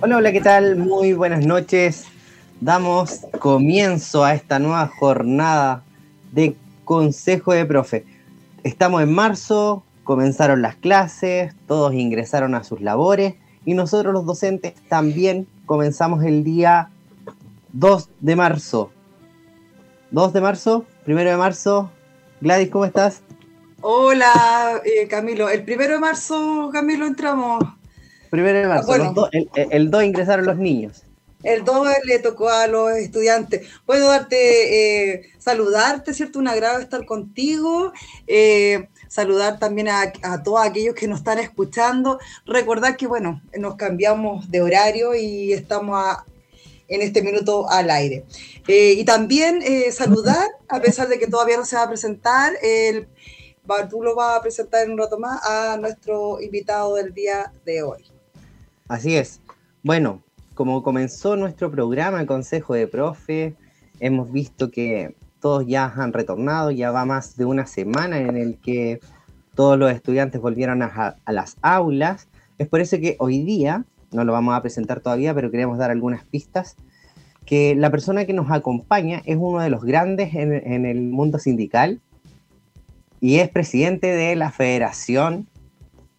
Hola, hola, ¿qué tal? Muy buenas noches. Damos comienzo a esta nueva jornada de Consejo de Profe. Estamos en marzo, comenzaron las clases, todos ingresaron a sus labores y nosotros los docentes también comenzamos el día 2 de marzo. 2 de marzo, 1 de marzo. Gladys, ¿cómo estás? Hola, eh, Camilo. El 1 de marzo, Camilo, entramos Primero de marzo. el, 2 ingresaron los niños. El 2 le tocó a los estudiantes. Puedo darte, eh, saludarte, ¿cierto? Un agrado estar contigo. Eh, saludar también a, todos aquellos que nos están escuchando. Recordar que, bueno, nos cambiamos de horario y estamos en este minuto al aire. Eh, y también saludar, a pesar de que todavía no se va a presentar, el, tú lo vas a presentar en un rato más a nuestro invitado del día de hoy. Así es. Bueno, como comenzó nuestro programa, el Consejo de Profe, hemos visto que todos ya han retornado, ya va más de una semana en el que todos los estudiantes volvieron a, las aulas. Es por eso que hoy día, no lo vamos a presentar todavía, pero queremos dar algunas pistas, que la persona que nos acompaña es uno de los grandes en, en el mundo sindical y es presidente de la Federación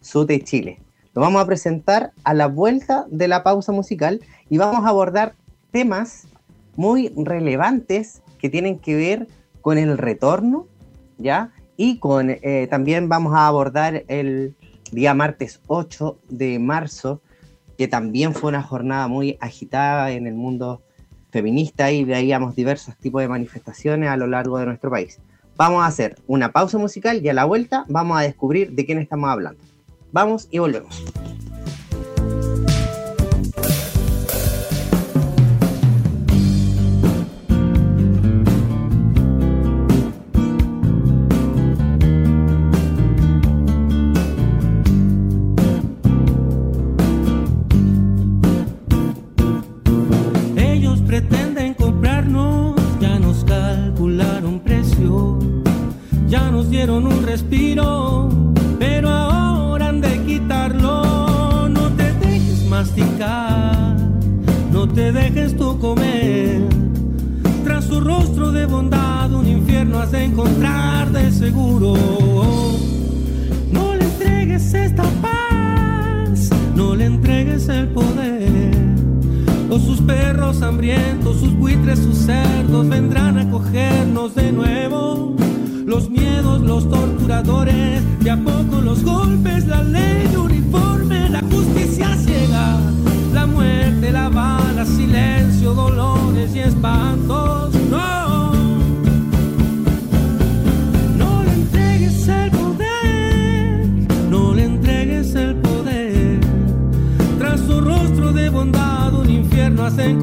SUTE Chile. Lo vamos a presentar a la vuelta de la pausa musical y vamos a abordar temas muy relevantes que tienen que ver con el retorno, ¿ya? Y con eh, también vamos a abordar el día martes 8 de marzo, que también fue una jornada muy agitada en el mundo feminista y veíamos diversos tipos de manifestaciones a lo largo de nuestro país. Vamos a hacer una pausa musical y a la vuelta vamos a descubrir de quién estamos hablando. Vamos y volvemos. Cerdos vendrán a cogernos de nuevo los miedos, los torturadores, de a poco los golpes, la ley uniforme, la justicia ciega, la muerte, la bala, silencio, dolores y espantos. No, no le entregues el poder, no le entregues el poder. Tras su rostro de bondad, un infierno has de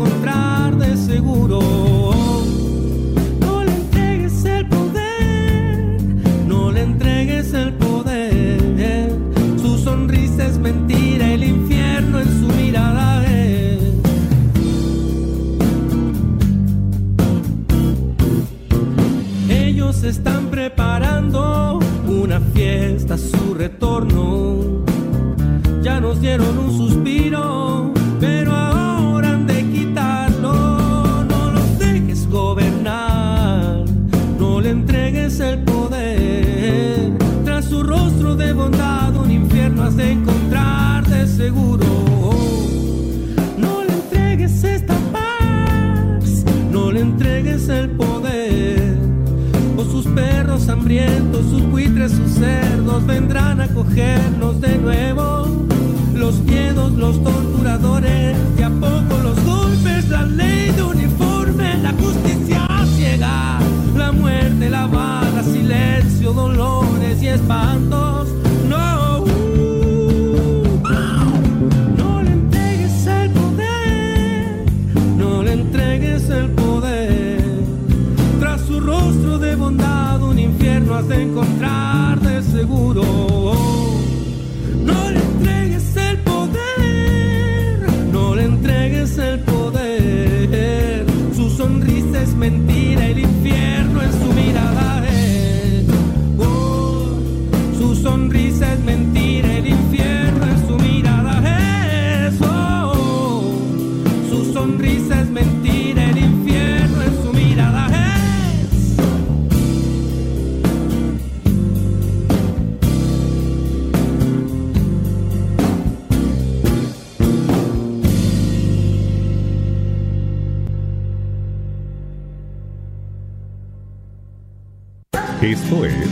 Esto es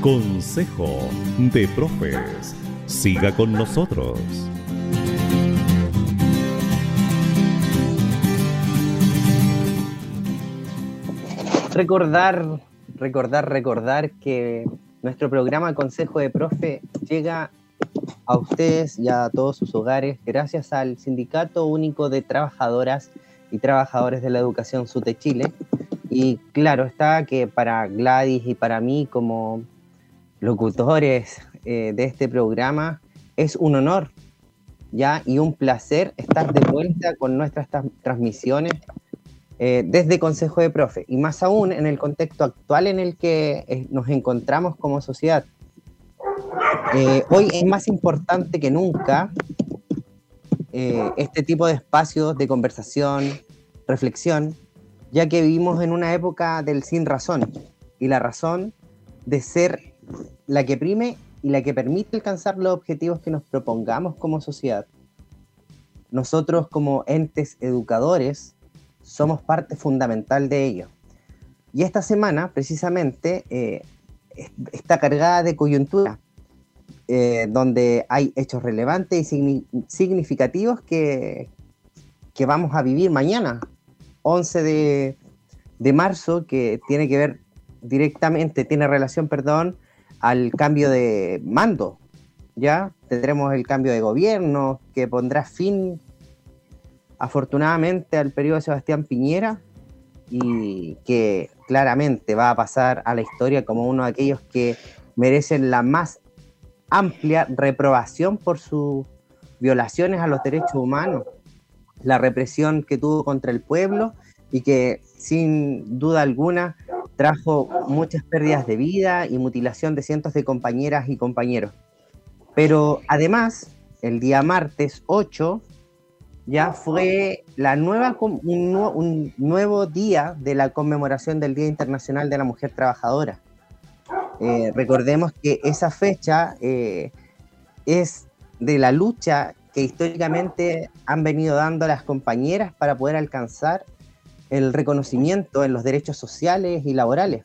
Consejo de Profes. Siga con nosotros. Recordar, recordar, recordar que nuestro programa Consejo de Profe llega a ustedes y a todos sus hogares gracias al Sindicato Único de Trabajadoras y Trabajadores de la Educación SUTE Chile. Y claro está que para Gladys y para mí como locutores eh, de este programa es un honor ya y un placer estar de vuelta con nuestras transmisiones eh, desde Consejo de Profe y más aún en el contexto actual en el que eh, nos encontramos como sociedad. hoy es más importante que nunca este tipo de espacios de conversación, reflexión, ya que vivimos en una época del sin razón y la razón de ser la que prime y la que permite alcanzar los objetivos que nos propongamos como sociedad. Nosotros como entes educadores somos parte fundamental de ello. Y esta semana, precisamente, eh, está cargada de coyuntura, eh, donde hay hechos relevantes y significativos que, que vamos a vivir mañana, 11 de, de marzo, que tiene que ver directamente, tiene relación, perdón, al cambio de mando. Ya tendremos el cambio de gobierno que pondrá fin, afortunadamente, al periodo de Sebastián Piñera y que claramente va a pasar a la historia como uno de aquellos que merecen la más amplia reprobación por sus violaciones a los derechos humanos, la represión que tuvo contra el pueblo y que sin duda alguna trajo muchas pérdidas de vida y mutilación de cientos de compañeras y compañeros. Pero además, el día martes 8 ya fue la nueva, un, nuevo día de la conmemoración del Día Internacional de la Mujer Trabajadora. Eh, recordemos que esa fecha eh, es de la lucha que históricamente han venido dando las compañeras para poder alcanzar el reconocimiento en los derechos sociales y laborales,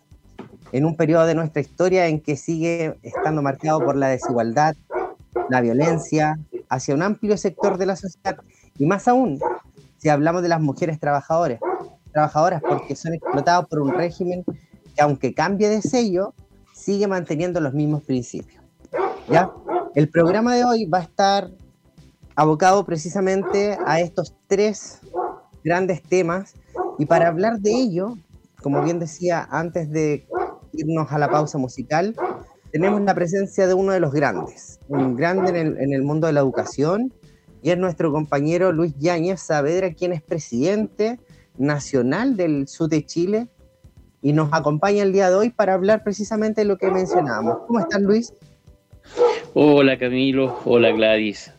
en un periodo de nuestra historia en que sigue estando marcado por la desigualdad, la violencia hacia un amplio sector de la sociedad, y más aún si hablamos de las mujeres trabajadoras, trabajadoras porque son explotadas por un régimen que aunque cambie de sello, sigue manteniendo los mismos principios. ¿ya? El programa de hoy va a estar abocado precisamente a estos tres grandes temas y para hablar de ello, como bien decía antes de irnos a la pausa musical, tenemos la presencia de uno de los grandes, un grande en el, mundo de la educación, y es nuestro compañero Luis Yáñez Saavedra, quien es presidente nacional del SUD de Chile, y nos acompaña el día de hoy para hablar precisamente de lo que mencionábamos. ¿Cómo estás, Luis? Hola, Camilo. Hola, Gladys.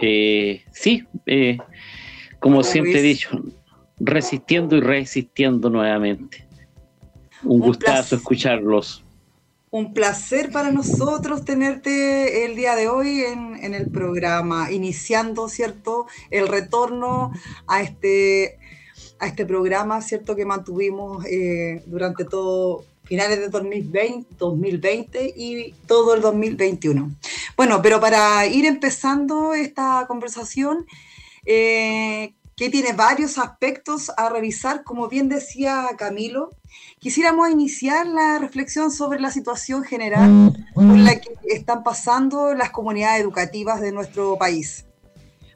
Eh, sí, eh, como siempre he dicho, resistiendo y resistiendo nuevamente. Un, gustazo escucharlos. Un placer para nosotros tenerte el día de hoy en, el programa, iniciando, ¿cierto?, el retorno a este, a este programa, ¿cierto?, que mantuvimos eh, durante todo finales de 2020, 2020 y todo el 2021. Bueno, pero para ir empezando esta conversación, eh, que tiene varios aspectos a revisar, como bien decía Camilo. Quisiéramos iniciar la reflexión sobre la situación general por la que están pasando las comunidades educativas de nuestro país,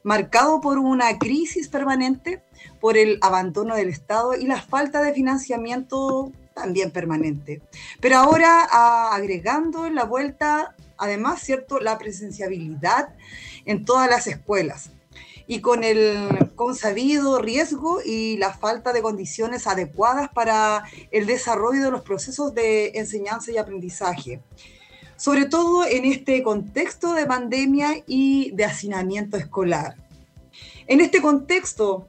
marcado por una crisis permanente, por el abandono del Estado y la falta de financiamiento también permanente. Pero ahora agregando en la vuelta, además, ¿cierto?, la presenciabilidad en todas las escuelas y con el consabido riesgo y la falta de condiciones adecuadas para el desarrollo de los procesos de enseñanza y aprendizaje, sobre todo en este contexto de pandemia y de hacinamiento escolar. En este contexto,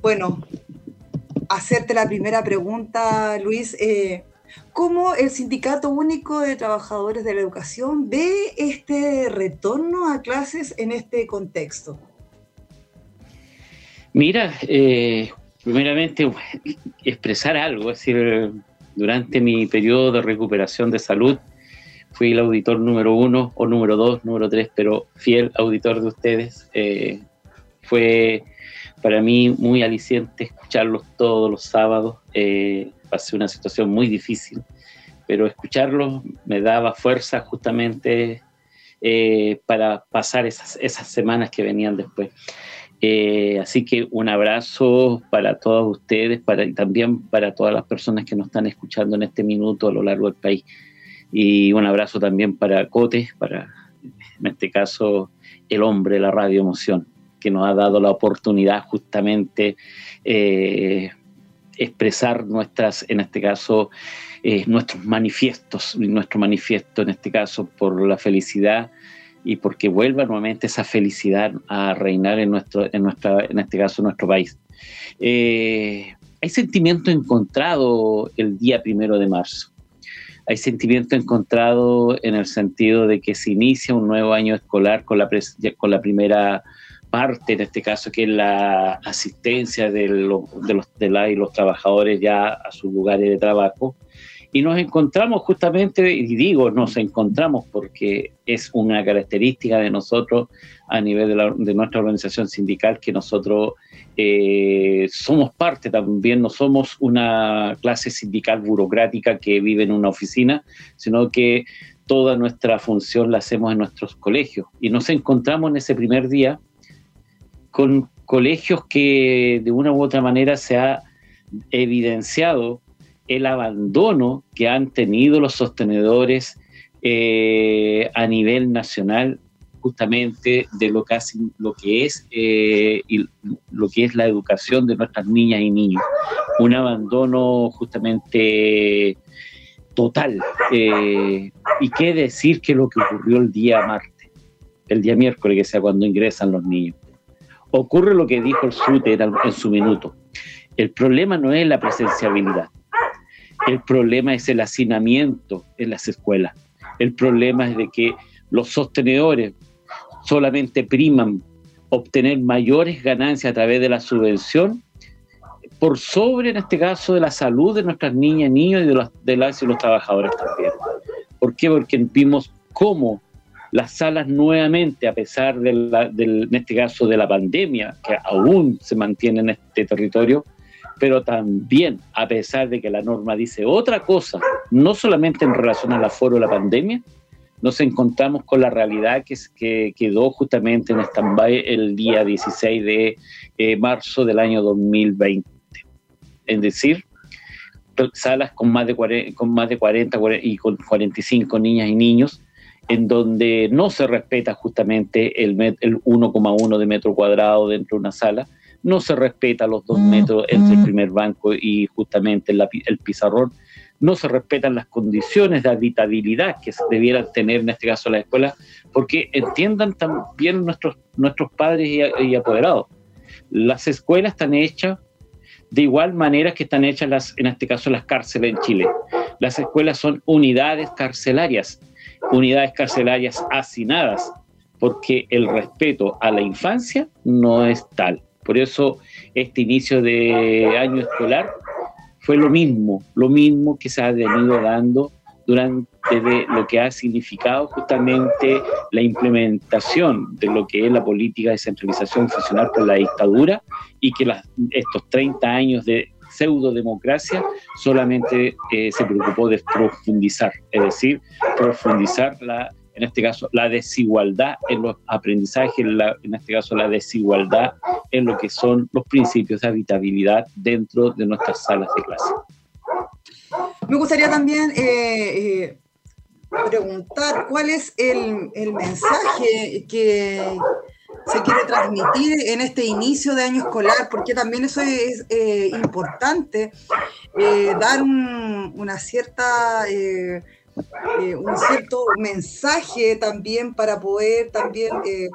bueno, hacerte la primera pregunta, Luis. Eh, ¿Cómo el Sindicato Único de Trabajadores de la Educación ve este retorno a clases en este contexto? Mira, eh, primeramente expresar algo, es decir, durante mi periodo de recuperación de salud, fui el auditor número uno o número dos, número tres, pero fiel auditor de ustedes. Eh, fue para mí muy aliciente escucharlos todos los sábados. Eh, pasé una situación muy difícil, pero escucharlos me daba fuerza justamente eh, para pasar esas, esas semanas que venían después. Eh, así que un abrazo para todos ustedes para, también para todas las personas que nos están escuchando en este minuto a lo largo del país. Y un abrazo también para Cote, para en este caso el hombre, la radio emoción, que nos ha dado la oportunidad justamente eh, expresar nuestras, en este caso, eh, nuestros manifiestos, nuestro manifiesto en este caso por la felicidad y porque vuelva nuevamente esa felicidad a reinar en, nuestro, en, nuestra, en este caso, nuestro país. Eh, hay sentimiento encontrado el día primero de marzo. Hay sentimiento encontrado en el sentido de que se inicia un nuevo año escolar con la, con la primera parte, en este caso, que es la asistencia de, de, los, de la y los trabajadores ya a sus lugares de trabajo y nos encontramos justamente, y digo nos encontramos porque es una característica de nosotros a nivel de, nuestra organización sindical que nosotros eh, somos parte también, no somos una clase sindical burocrática que vive en una oficina, sino que toda nuestra función la hacemos en nuestros colegios. Y nos encontramos en ese primer día con colegios que de una u otra manera se ha evidenciado el abandono que han tenido los sostenedores eh, a nivel nacional justamente de lo que, lo que es eh, lo que es la educación de nuestras niñas y niños. Un abandono justamente total eh, y qué decir que lo que ocurrió el día martes el día miércoles que sea cuando ingresan los niños ocurre lo que dijo el SUTE en su minuto el problema no es la presenciabilidad el problema es el hacinamiento en las escuelas. El problema es de que los sostenedores solamente priman obtener mayores ganancias a través de la subvención por sobre, en este caso, de la salud de nuestras niñas, niños y de, los, de las y los trabajadores también. ¿Por qué? Porque vimos cómo las salas nuevamente, a pesar de del, en este caso de la pandemia, que aún se mantiene en este territorio, pero también, a pesar de que la norma dice otra cosa, no solamente en relación al aforo de la pandemia, nos encontramos con la realidad que, que quedó justamente en stand-by el día 16 de eh, marzo del año 2020. Es decir, salas con más de 40, con más de 40 y con 45 niñas y niños, en donde no se respeta justamente el, el 1,1 de metro cuadrado dentro de una sala, no se respeta los dos mm, metros entre el mm. primer banco y justamente el, pizarrón, no se respetan las condiciones de habitabilidad que se debieran tener en este caso las escuelas, porque entiendan también nuestros, nuestros padres y, apoderados. Las escuelas están hechas de igual manera que están hechas las, en este caso las cárceles en Chile. Las escuelas son unidades carcelarias, unidades carcelarias hacinadas, porque el respeto a la infancia no es tal. Por eso este inicio de año escolar fue lo mismo, lo mismo que se ha venido dando durante lo que ha significado justamente la implementación de lo que es la política de centralización funcional por la dictadura y que estos 30 años de pseudo democracia solamente eh, se preocupó de profundizar, es decir, profundizar la en este caso la desigualdad en los aprendizajes, en este caso la desigualdad en lo que son los principios de habitabilidad dentro de nuestras salas de clase. Me gustaría también eh, eh, preguntar cuál es el, mensaje que se quiere transmitir en este inicio de año escolar, porque también eso es eh, importante, dar una cierta eh, un cierto mensaje también para poder también eh,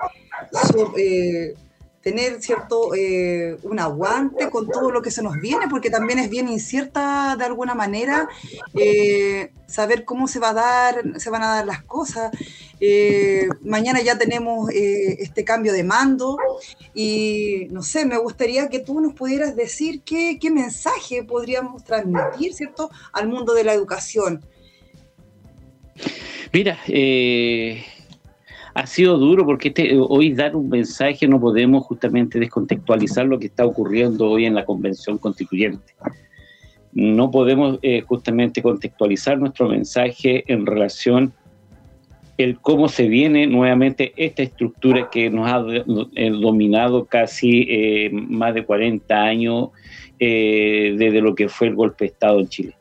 eh, tener cierto eh, un aguante con todo lo que se nos viene, porque también es bien incierta de alguna manera eh, saber cómo se va a dar, se van a dar las cosas. Eh, mañana ya tenemos este cambio de mando y no sé, me gustaría que tú nos pudieras decir qué, qué mensaje podríamos transmitir, ¿cierto?, al mundo de la educación. Mira, ha sido duro porque este, hoy dar un mensaje no podemos justamente descontextualizar lo que está ocurriendo hoy en la Convención Constituyente. No podemos eh, justamente contextualizar nuestro mensaje en relación el cómo se viene nuevamente esta estructura que nos ha eh, dominado casi eh, más de 40 años desde lo que fue el golpe de Estado en Chile.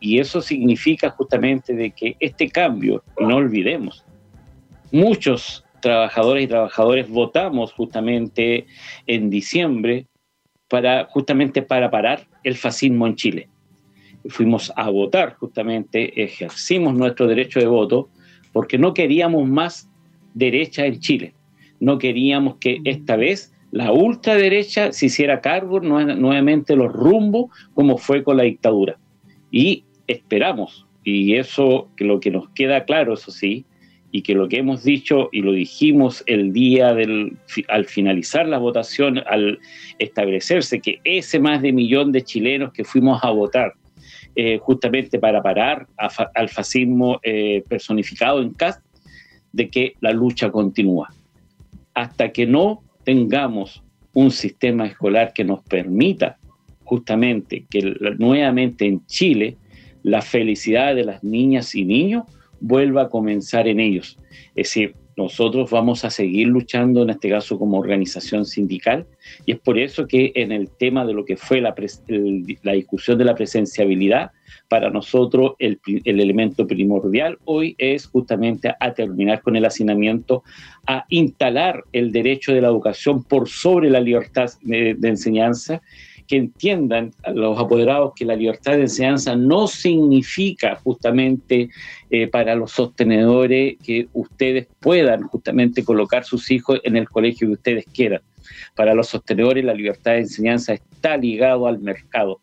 Y eso significa justamente de que este cambio, no olvidemos, muchos trabajadores y trabajadores votamos justamente en diciembre para justamente para parar el fascismo en Chile. Fuimos a votar justamente, ejercimos nuestro derecho de voto porque no queríamos más derecha en Chile. No queríamos que esta vez la ultraderecha se hiciera cargo nuevamente los rumbos como fue con la dictadura. Y esperamos, y eso lo que nos queda claro, eso sí, y que lo que hemos dicho y lo dijimos el día del, al finalizar la votación, al establecerse que ese más de millón de chilenos que fuimos a votar eh, justamente para parar al fascismo eh, personificado en CAST, de que la lucha continúa. Hasta que no tengamos un sistema escolar que nos permita justamente que nuevamente en Chile la felicidad de las niñas y niños vuelva a comenzar en ellos. Es decir, nosotros vamos a seguir luchando, en este caso como organización sindical, y es por eso que en el tema de lo que fue la, discusión de la presenciabilidad, para nosotros el, el, elemento primordial hoy es justamente a terminar con el hacinamiento, a instalar el derecho de la educación por sobre la libertad de, de enseñanza que entiendan los apoderados que la libertad de enseñanza no significa justamente eh, para los sostenedores que ustedes puedan justamente colocar sus hijos en el colegio que ustedes quieran. Para los sostenedores la libertad de enseñanza está ligado al mercado.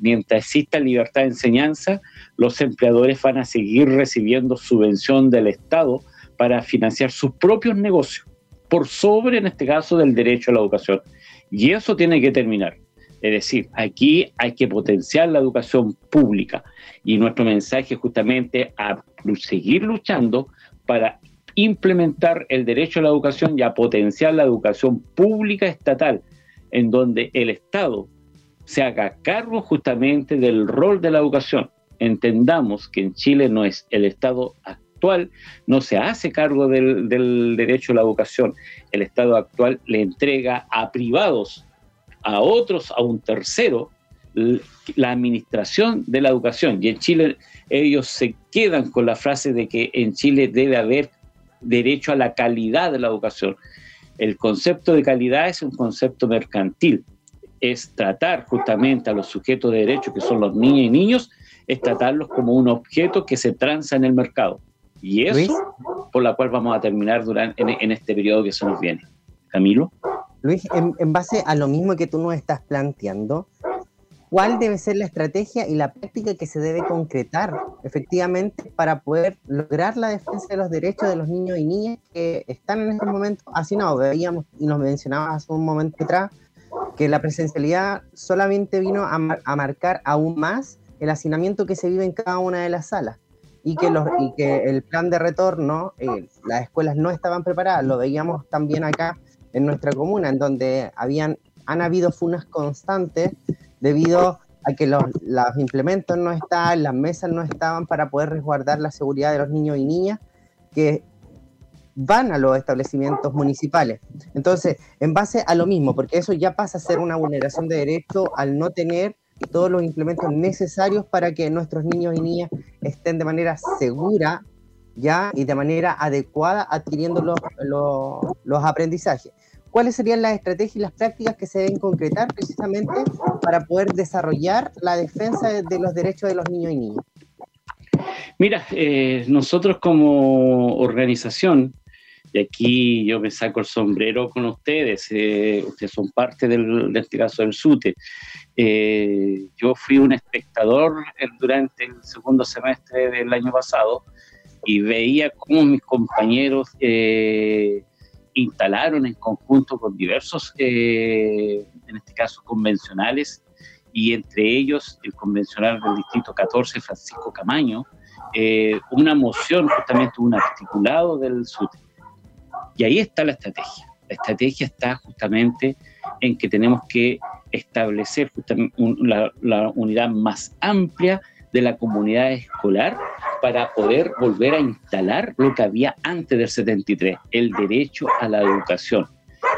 mientras exista libertad de enseñanza, los empleadores van a seguir recibiendo subvención del Estado para financiar sus propios negocios, por sobre, en este caso, del derecho a la educación. Y eso tiene que terminar. Es decir, aquí hay que potenciar la educación pública y nuestro mensaje justamente a seguir luchando para implementar el derecho a la educación y a potenciar la educación pública estatal, en donde el Estado se haga cargo justamente del rol de la educación. Entendamos que en Chile no es el Estado actual, no se hace cargo del derecho a la educación. El Estado actual le entrega a privados a otros, a un tercero, la administración de la educación. Y en Chile ellos se quedan con la frase de que en Chile debe haber derecho a la calidad de la educación. El concepto de calidad es un concepto mercantil, es tratar justamente a los sujetos de derecho, que son los niños y niños, es tratarlos como un objeto que se transa en el mercado. Y eso por la cual vamos a terminar durante, en, en este periodo que se nos viene. Camilo. Luis, en, base a lo mismo que tú nos estás planteando, ¿cuál debe ser la estrategia y la práctica que se debe concretar efectivamente para poder lograr la defensa de los derechos de los niños y niñas que están en estos momentos hacinados? Veíamos y nos mencionabas hace un momento atrás que la presencialidad solamente vino a, marcar aún más el hacinamiento que se vive en cada una de las salas y que, el plan de retorno, eh, las escuelas no estaban preparadas, lo veíamos también acá en nuestra comuna, en donde habían, han habido funas constantes debido a que los, implementos no estaban, las mesas no estaban para poder resguardar la seguridad de los niños y niñas que van a los establecimientos municipales. Entonces, en base a lo mismo, porque eso ya pasa a ser una vulneración de derecho al no tener todos los implementos necesarios para que nuestros niños y niñas estén de manera segura ya y de manera adecuada adquiriendo los, los aprendizajes cuáles serían las estrategias y las prácticas que se deben concretar precisamente para poder desarrollar la defensa de los derechos de los niños y niñas. Mira, eh, nosotros como organización Y aquí yo me saco el sombrero con ustedes, eh, ustedes son parte del, de este caso del SUTE. Eh, yo fui un espectador durante el segundo semestre del año pasado y veía cómo mis compañeros eh, instalaron en conjunto con diversos, en este caso convencionales, y entre ellos el convencional del Distrito 14, Francisco Camaño, una moción, justamente un articulado del SUTE y ahí está la estrategia. La estrategia está justamente en que tenemos que establecer la, unidad más amplia de la comunidad escolar para poder volver a instalar lo que había antes del 73, el derecho a la educación.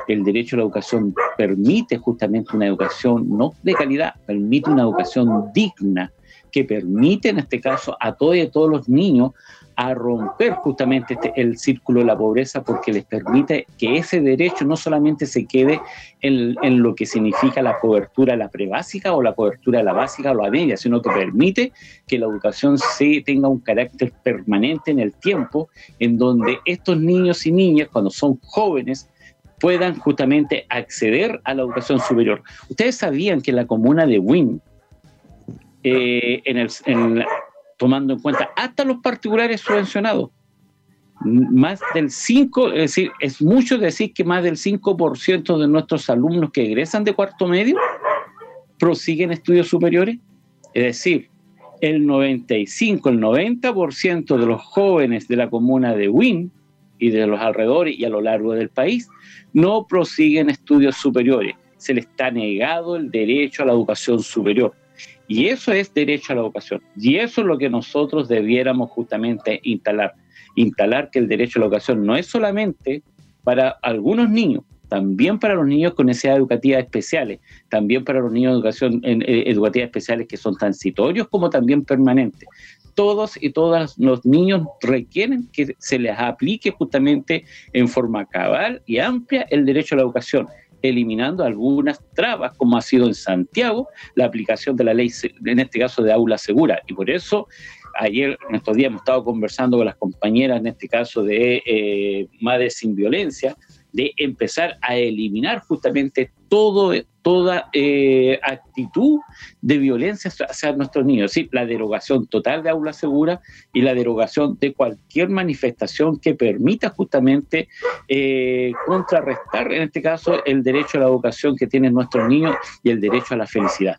El derecho a la educación permite justamente una educación no de calidad, permite una educación digna, que permite en este caso a todos y a todos los niños a romper justamente este, el círculo de la pobreza porque les permite que ese derecho no solamente se quede en, en lo que significa la cobertura la prebásica o la cobertura la básica o la media, sino que permite que la educación se tenga un carácter permanente en el tiempo, en donde estos niños y niñas, cuando son jóvenes, puedan justamente acceder a la educación superior. Ustedes sabían que en la comuna de Wynn, eh, en, el, tomando en cuenta hasta los particulares subvencionados. Más del 5, es decir, es mucho decir que más del 5% de nuestros alumnos que egresan de cuarto medio prosiguen estudios superiores. Es decir, el 95, el 90% de los jóvenes de la comuna de Wynn y de los alrededores y a lo largo del país no prosiguen estudios superiores. Se les está negado el derecho a la educación superior. Y eso es derecho a la educación. Y eso es lo que nosotros debiéramos justamente instalar. Instalar que el derecho a la educación no es solamente para algunos niños, también para los niños con necesidades educativas especiales, también para los niños de educación en, eh, educativas especiales que son transitorios como también permanentes. Todos y todas los niños requieren que se les aplique justamente en forma cabal y amplia el derecho a la educación eliminando algunas trabas, como ha sido en Santiago la aplicación de la ley, en este caso de aula segura. Y por eso ayer, en estos días, hemos estado conversando con las compañeras, en este caso de eh, Madres sin Violencia, de empezar a eliminar justamente todo, toda eh, actitud de violencia hacia nuestros niños, ¿sí? la derogación total de aula segura y la derogación de cualquier manifestación que permita justamente eh, contrarrestar, en este caso, el derecho a la educación que tienen nuestros niños y el derecho a la felicidad.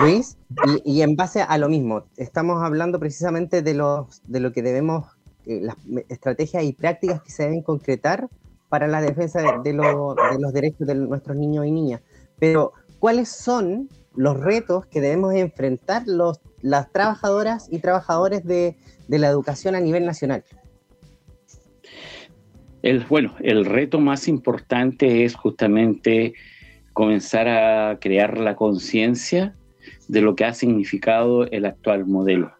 Luis, y, en base a lo mismo, estamos hablando precisamente de, los, de lo que debemos, eh, las estrategias y prácticas que se deben concretar para la defensa de, los derechos de nuestros niños y niñas. Pero, ¿cuáles son los retos que debemos enfrentar los, las trabajadoras y trabajadores de, la educación a nivel nacional? El, bueno, el reto más importante es justamente comenzar a crear la conciencia de lo que ha significado el actual modelo.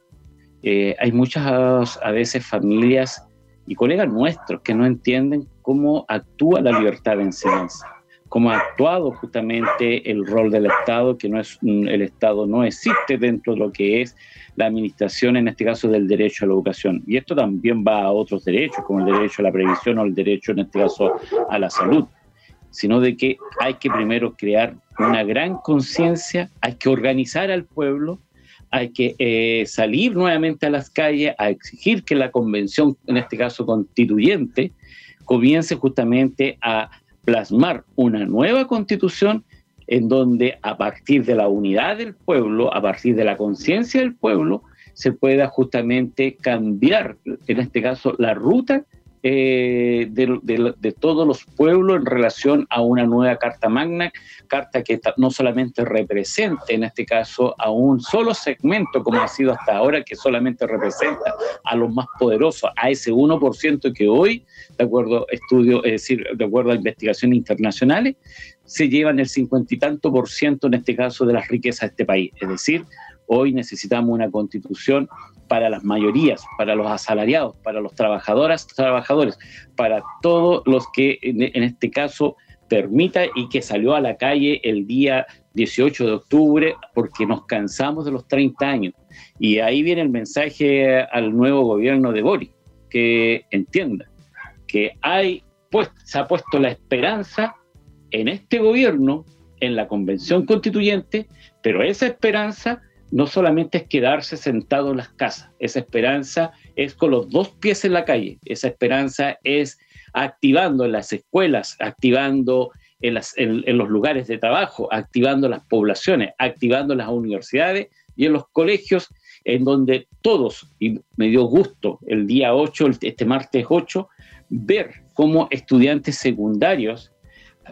Eh, hay muchas a veces familias y colegas nuestros que no entienden cómo actúa la libertad de enseñanza, cómo ha actuado justamente el rol del Estado, que no es el Estado no existe dentro de lo que es la administración, en este caso del derecho a la educación. Y esto también va a otros derechos, como el derecho a la previsión o el derecho, en este caso, a la salud, sino de que hay que primero crear una gran conciencia, hay que organizar al pueblo, hay que eh, salir nuevamente a las calles a exigir que la convención, en este caso constituyente, comience justamente a plasmar una nueva constitución en donde a partir de la unidad del pueblo, a partir de la conciencia del pueblo, se pueda justamente cambiar, en este caso, la ruta eh, de, todos los pueblos en relación a una nueva Carta Magna, carta que no solamente represente, en este caso, a un solo segmento, como ha sido hasta ahora, que solamente representa a los más poderosos, a ese 1% que hoy, de acuerdo a estudios, es decir, de acuerdo a investigaciones internacionales, se llevan el cincuenta y tanto por ciento, en este caso, de las riquezas de este país. Es decir, hoy necesitamos una constitución para las mayorías, para los asalariados, para los trabajadoras, trabajadores, para todos los que en, este caso permita y que salió a la calle el día 18 de octubre porque nos cansamos de los 30 años. Y ahí viene el mensaje al nuevo gobierno de Boris, que entienda porque hay, pues, se ha puesto la esperanza en este gobierno, en la convención constituyente, pero esa esperanza no solamente es quedarse sentado en las casas, esa esperanza es con los dos pies en la calle, esa esperanza es activando en las escuelas, activando en, en, los lugares de trabajo, activando las poblaciones, activando las universidades y en los colegios, en donde todos, y me dio gusto el día 8, este martes 8, ver cómo estudiantes secundarios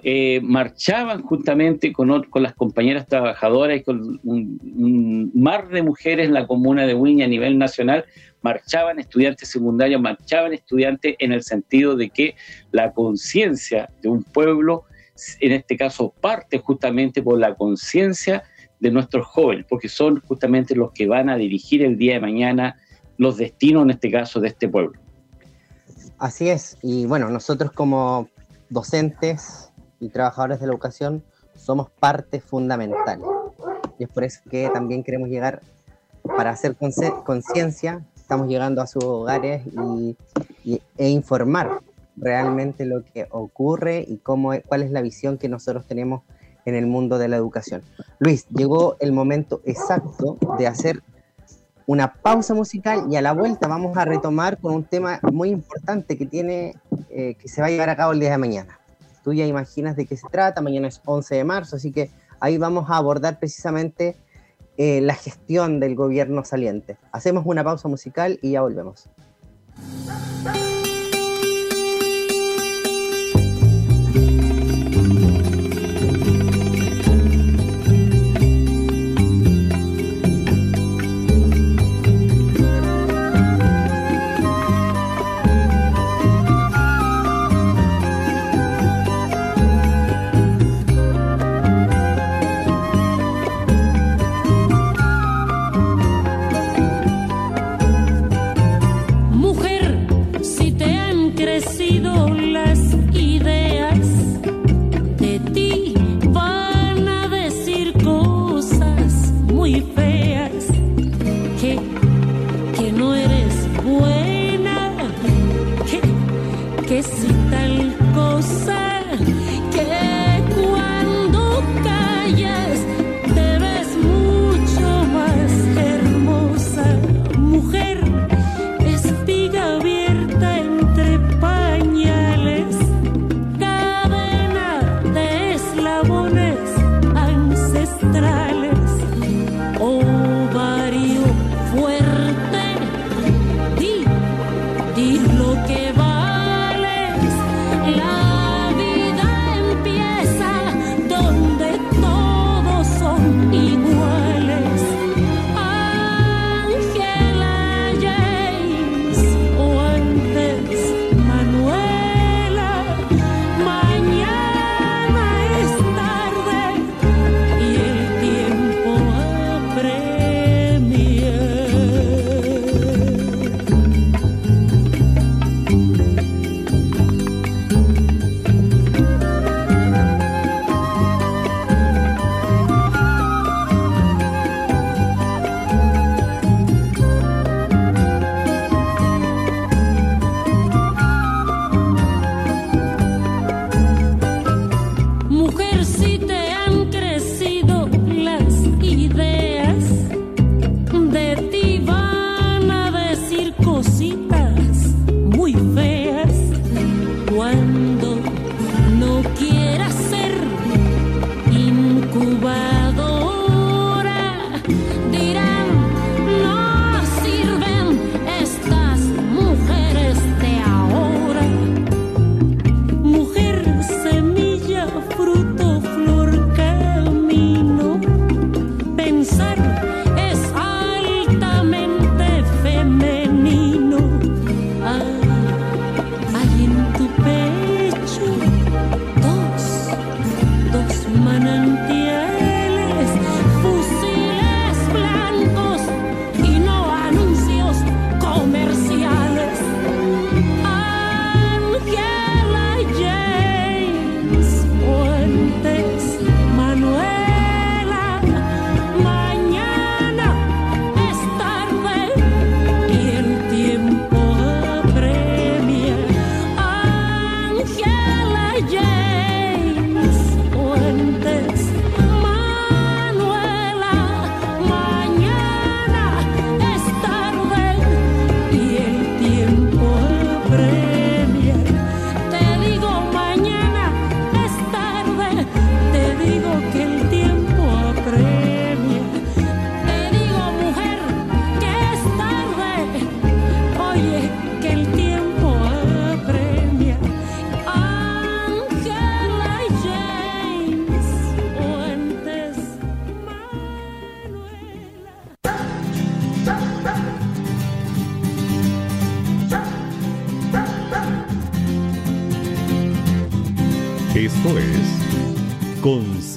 eh, marchaban juntamente con, las compañeras trabajadoras y con un, mar de mujeres en la comuna de Huiña a nivel nacional, marchaban estudiantes secundarios, marchaban estudiantes en el sentido de que la conciencia de un pueblo, en este caso, parte justamente por la conciencia de nuestros jóvenes, porque son justamente los que van a dirigir el día de mañana los destinos, en este caso, de este pueblo. Así es, y bueno, nosotros como docentes y trabajadores de la educación somos parte fundamental. Y es por eso que también queremos llegar, para hacer conciencia, estamos llegando a sus hogares y, e informar realmente lo que ocurre y cómo, cuál es la visión que nosotros tenemos en el mundo de la educación. Luis, llegó el momento exacto de hacer una pausa musical y a la vuelta vamos a retomar con un tema muy importante que tiene eh, que se va a llevar a cabo el día de mañana tú ya imaginas de qué se trata, mañana es 11 de marzo, así que ahí vamos a abordar precisamente eh, la gestión del gobierno saliente. Hacemos una pausa musical y ya volvemos.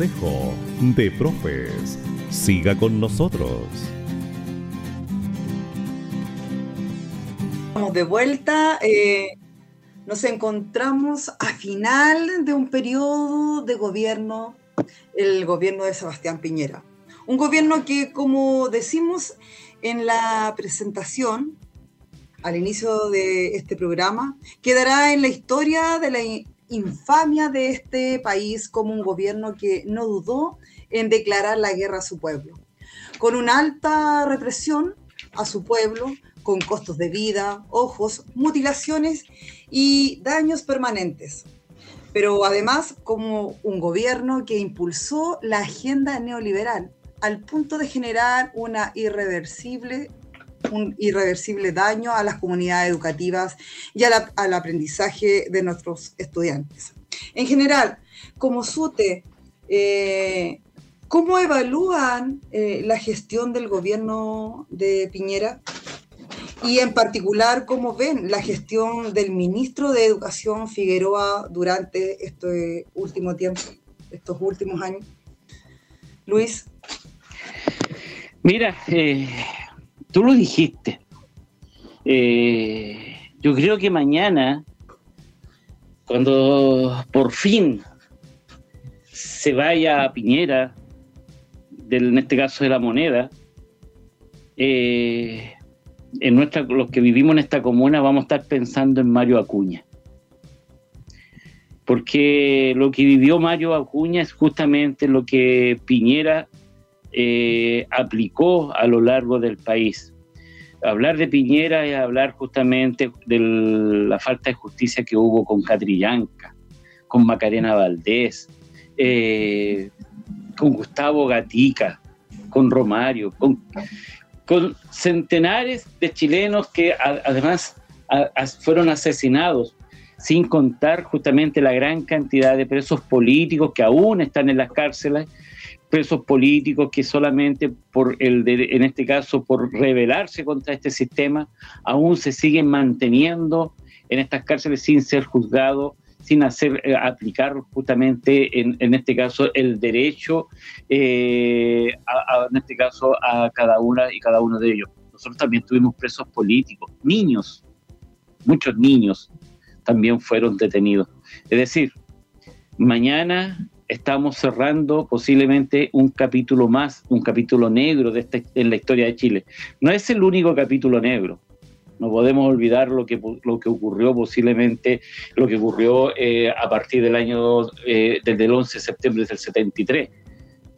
De Profes. Siga con nosotros. Estamos de vuelta. eh, nos encontramos a final de un periodo de gobierno, el gobierno de Sebastián Piñera. Un gobierno que, como decimos en la presentación, al inicio de este programa, quedará en la historia de la infamia de este país como un gobierno que no dudó en declarar la guerra a su pueblo, con una alta represión a su pueblo, con costos de vida, ojos, mutilaciones y daños permanentes. Pero además como un gobierno que impulsó la agenda neoliberal al punto de generar una irreversible, un irreversible daño a las comunidades educativas y al aprendizaje de nuestros estudiantes. En general, como SUTE, eh, ¿cómo evalúan eh, la gestión del gobierno de Piñera? Y en particular, ¿cómo ven la gestión del ministro de Educación Figueroa durante este último tiempo, estos últimos años? Luis. Mira, eh, tú lo dijiste. Eh, yo creo que mañana, cuando por fin se vaya a Piñera, del, en este caso de la moneda, eh, en nuestra, los que vivimos en esta comuna vamos a estar pensando en Mario Acuña. Porque lo que vivió Mario Acuña es justamente lo que Piñera eh, aplicó a lo largo del país. Hablar de Piñera es hablar justamente de la falta de justicia que hubo con Catrillanca, con Macarena Valdés, eh, con Gustavo Gatica, con Romario, con, centenares de chilenos que además fueron asesinados, sin contar justamente la gran cantidad de presos políticos que aún están en las cárceles presos políticos que solamente por el de, en este caso por rebelarse contra este sistema aún se siguen manteniendo en estas cárceles sin ser juzgados sin hacer eh, aplicar justamente en, en, este caso el derecho eh, a, a, en este caso a cada una y cada uno de ellos. Nosotros también tuvimos presos políticos niños muchos niños también fueron detenidos. Es decir mañana estamos cerrando posiblemente un capítulo más, un capítulo negro de esta, en la historia de Chile. No es el único capítulo negro. No podemos olvidar lo que, lo que ocurrió posiblemente, lo que ocurrió eh, a partir del año, eh, desde el 11 de septiembre del 73.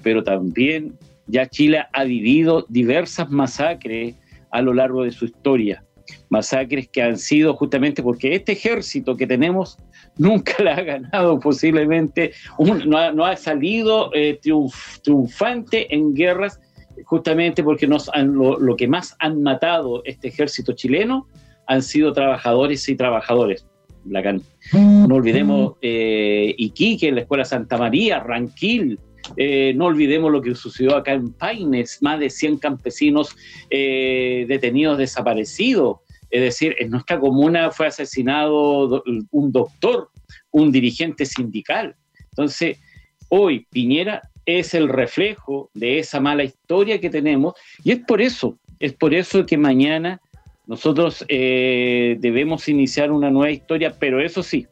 Pero también ya Chile ha vivido diversas masacres a lo largo de su historia. Masacres que han sido justamente porque este ejército que tenemos nunca la ha ganado posiblemente, un, no, ha, salido eh, triunf, triunfante en guerras justamente porque nos han, lo, que más han matado este ejército chileno han sido trabajadores y trabajadores. No olvidemos eh, Iquique, la Escuela Santa María, Ranquil, eh, no olvidemos lo que sucedió acá en Paines, más de 100 campesinos eh, detenidos desaparecidos. Es decir, en nuestra comuna fue asesinado un doctor, un dirigente sindical. Entonces, hoy Piñera es el reflejo de esa mala historia que tenemos y es por eso, es por eso que mañana nosotros eh, debemos iniciar una nueva historia, pero eso sí,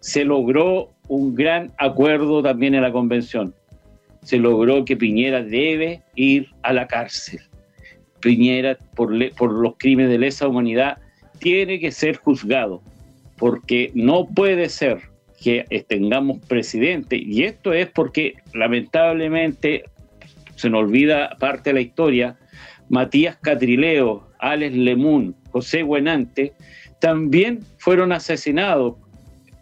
se logró un gran acuerdo también en la convención. Se logró que Piñera debe ir a la cárcel. Piñera, por, por los crímenes de lesa humanidad, tiene que ser juzgado, porque no puede ser que tengamos presidente, y esto es porque lamentablemente se nos olvida parte de la historia, Matías Catrileo, Alex Lemun, José Buenante, también fueron asesinados,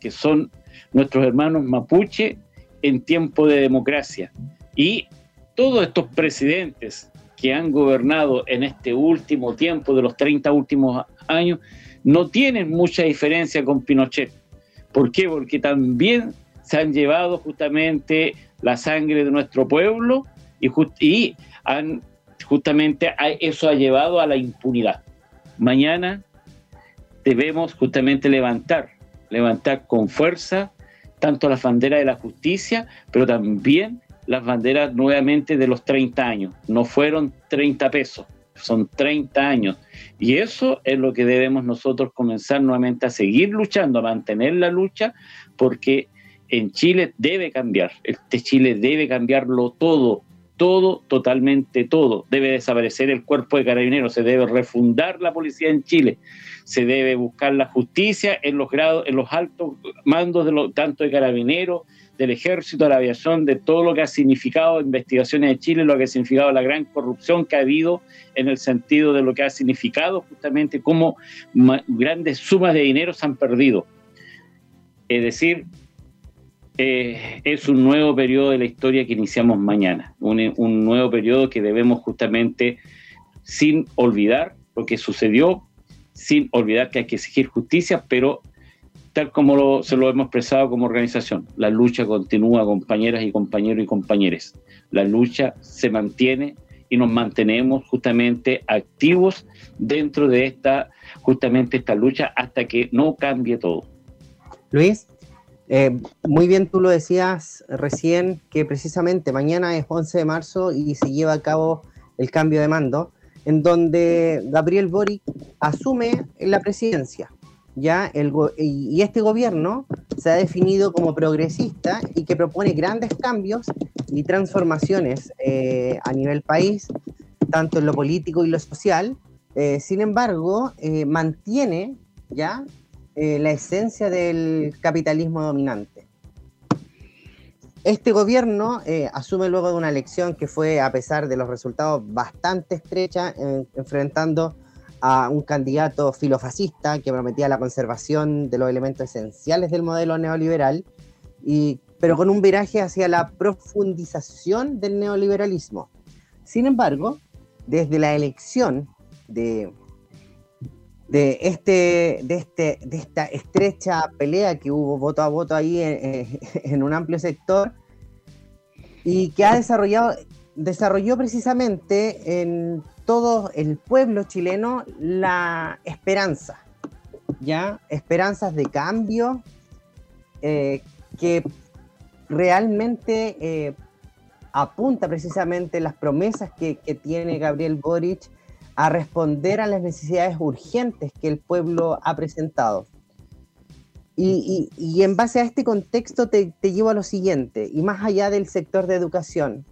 que son nuestros hermanos mapuche en tiempo de democracia. Y todos estos presidentes que han gobernado en este último tiempo, de los 30 últimos años, no tienen mucha diferencia con Pinochet. ¿Por qué? Porque también se han llevado justamente la sangre de nuestro pueblo y, han, justamente eso ha llevado a la impunidad. Mañana debemos justamente levantar, levantar con fuerza tanto las banderas de la justicia, pero también las banderas nuevamente de los 30 años. No fueron 30 pesos, son 30 años. Y eso es lo que debemos nosotros comenzar nuevamente a seguir luchando, a mantener la lucha, porque en Chile debe cambiar. Este Chile debe cambiarlo todo, todo, totalmente todo. Debe desaparecer el cuerpo de carabineros, se debe refundar la policía en Chile, se debe buscar la justicia en los grados, en los altos mandos de lo, tanto de carabineros, del ejército, de la aviación, de todo lo que ha significado investigaciones de Chile, lo que ha significado la gran corrupción que ha habido en el sentido de lo que ha significado justamente cómo grandes sumas de dinero se han perdido. Es decir, eh, es un nuevo periodo de la historia que iniciamos mañana, un, un, nuevo periodo que debemos justamente, sin olvidar lo que sucedió, sin olvidar que hay que exigir justicia, pero tal como se lo hemos expresado como organización, la lucha continúa, compañeras y compañeros y compañeras. La lucha se mantiene y nos mantenemos justamente activos dentro de esta, justamente esta lucha hasta que no cambie todo. Luis, eh, muy bien tú lo decías recién, que precisamente mañana es 11 de marzo y se lleva a cabo el cambio de mando, en donde Gabriel Boric asume la presidencia. Ya y este gobierno se ha definido como progresista y que propone grandes cambios y transformaciones eh, a nivel país, tanto en lo político y lo social. Eh, sin embargo, mantiene ya eh, la esencia del capitalismo dominante. Este gobierno eh, asume luego de una elección que fue, a pesar de los resultados, bastante estrecha, enfrentando a un candidato filofascista que prometía la conservación de los elementos esenciales del modelo neoliberal, y, pero con un viraje hacia la profundización del neoliberalismo. Sin embargo, desde la elección de de, este, de, este, de esta estrecha pelea que hubo voto a voto ahí en, un amplio sector y que ha desarrollado, desarrolló precisamente en todo el pueblo chileno la esperanza, ¿ya? Esperanzas de cambio eh, que realmente eh, apunta precisamente las promesas que, que tiene Gabriel Boric a responder a las necesidades urgentes que el pueblo ha presentado. Y, en base a este contexto te, llevo a lo siguiente, y más allá del sector de educación,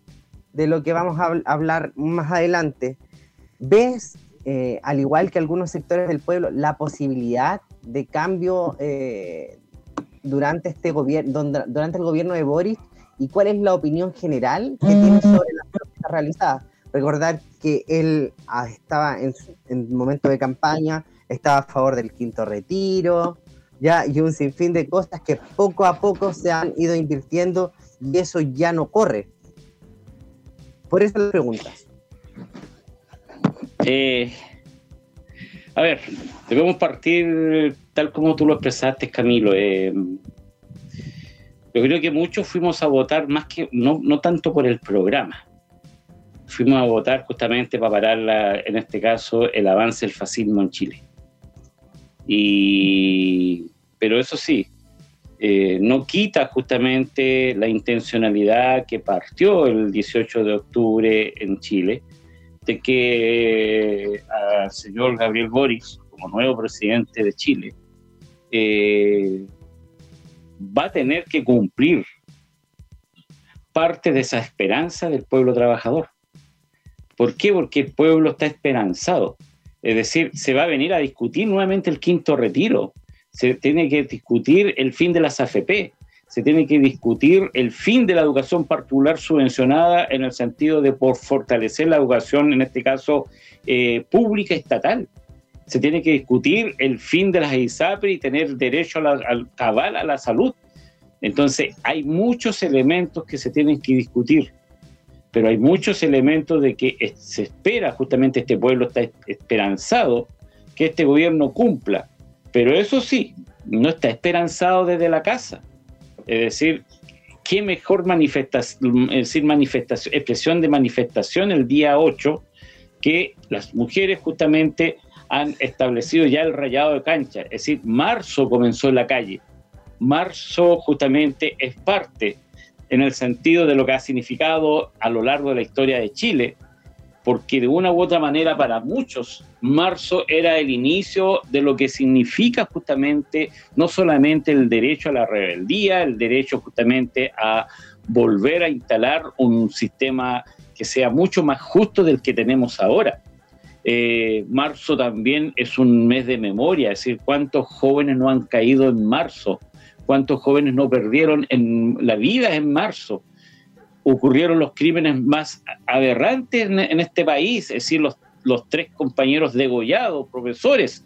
de lo que vamos a hablar más adelante, ¿ves, eh, al igual que algunos sectores del pueblo, la posibilidad de cambio eh, durante, este gobierno, durante el gobierno de Boris? ¿Y cuál es la opinión general que tiene sobre las propuestas realizadas? Recordar que él ah, estaba en, en momento de campaña, estaba a favor del quinto retiro, ya, y un sinfín de cosas que poco a poco se han ido invirtiendo y eso ya no corre. Por eso las preguntas. Eh, a ver, debemos partir tal como tú lo expresaste, Camilo. Eh, yo creo que muchos fuimos a votar más que, no, no tanto por el programa, fuimos a votar justamente para parar, en este caso, el avance del fascismo en Chile. Y, pero eso sí, eh, no quita justamente la intencionalidad que partió el 18 de octubre en Chile, de que al señor Gabriel Boris, como nuevo presidente de Chile, eh, va a tener que cumplir parte de esa esperanza del pueblo trabajador. ¿Por qué? Porque el pueblo está esperanzado. Es decir, se va a venir a discutir nuevamente el quinto retiro, se tiene que discutir el fin de las AFP, se tiene que discutir el fin de la educación particular subvencionada en el sentido de por fortalecer la educación, en este caso eh, pública estatal. Se tiene que discutir el fin de las ISAPRE y tener derecho al cabal a la salud. Entonces, hay muchos elementos que se tienen que discutir pero hay muchos elementos de que se espera, justamente este pueblo está esperanzado que este gobierno cumpla, pero eso sí, no está esperanzado desde la casa. Es decir, qué mejor manifestación, decir, manifestación, expresión de manifestación el día 8 que las mujeres justamente han establecido ya el rayado de cancha. Es decir, marzo comenzó en la calle. marzo justamente es parte en el sentido de lo que ha significado a lo largo de la historia de Chile, porque de una u otra manera para muchos marzo era el inicio de lo que significa justamente no solamente el derecho a la rebeldía, el derecho justamente a volver a instalar un sistema que sea mucho más justo del que tenemos ahora. Eh, marzo también es un mes de memoria, es decir, cuántos jóvenes no han caído en marzo, cuántos jóvenes no perdieron en la vida en marzo. Ocurrieron los crímenes más aberrantes en, este país, es decir, los, tres compañeros degollados, profesores,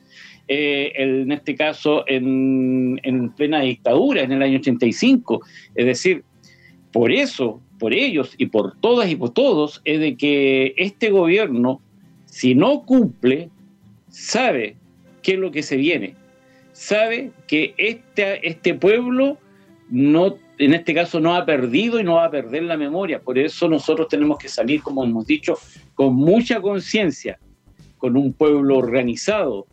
eh, en este caso en, en, plena dictadura, en el año 85. Es decir, por eso, por ellos y por todas y por todos, es de que este gobierno, si no cumple, sabe qué es lo que se viene sabe que este, este pueblo no, en este caso no ha perdido y no va a perder la memoria. Por eso nosotros tenemos que salir, como hemos dicho, con mucha conciencia, con un pueblo organizado.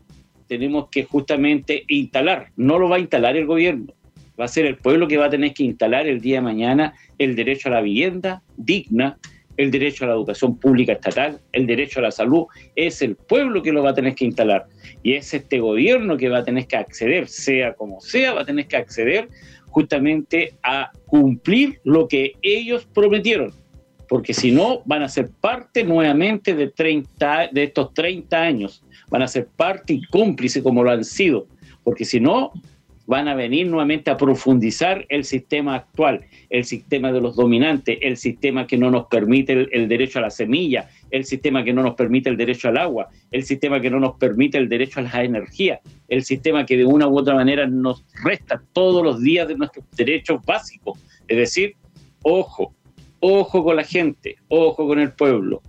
Tenemos que justamente instalar, no lo va a instalar el gobierno, va a ser el pueblo que va a tener que instalar el día de mañana el derecho a la vivienda digna, el derecho a la educación pública estatal, el derecho a la salud, es el pueblo que lo va a tener que instalar. Y es este gobierno que va a tener que acceder, sea como sea, va a tener que acceder justamente a cumplir lo que ellos prometieron. Porque si no, van a ser parte nuevamente de, 30, de estos 30 años. Van a ser parte y cómplice como lo han sido. Porque si no, van a venir nuevamente a profundizar el sistema actual, el sistema de los dominantes, el sistema que no nos permite el, derecho a la semilla, el sistema que no nos permite el derecho al agua, el sistema que no nos permite el derecho a la energía, el sistema que de una u otra manera nos resta todos los días de nuestros derechos básicos. Es decir, ojo, ojo con la gente, ojo con el pueblo,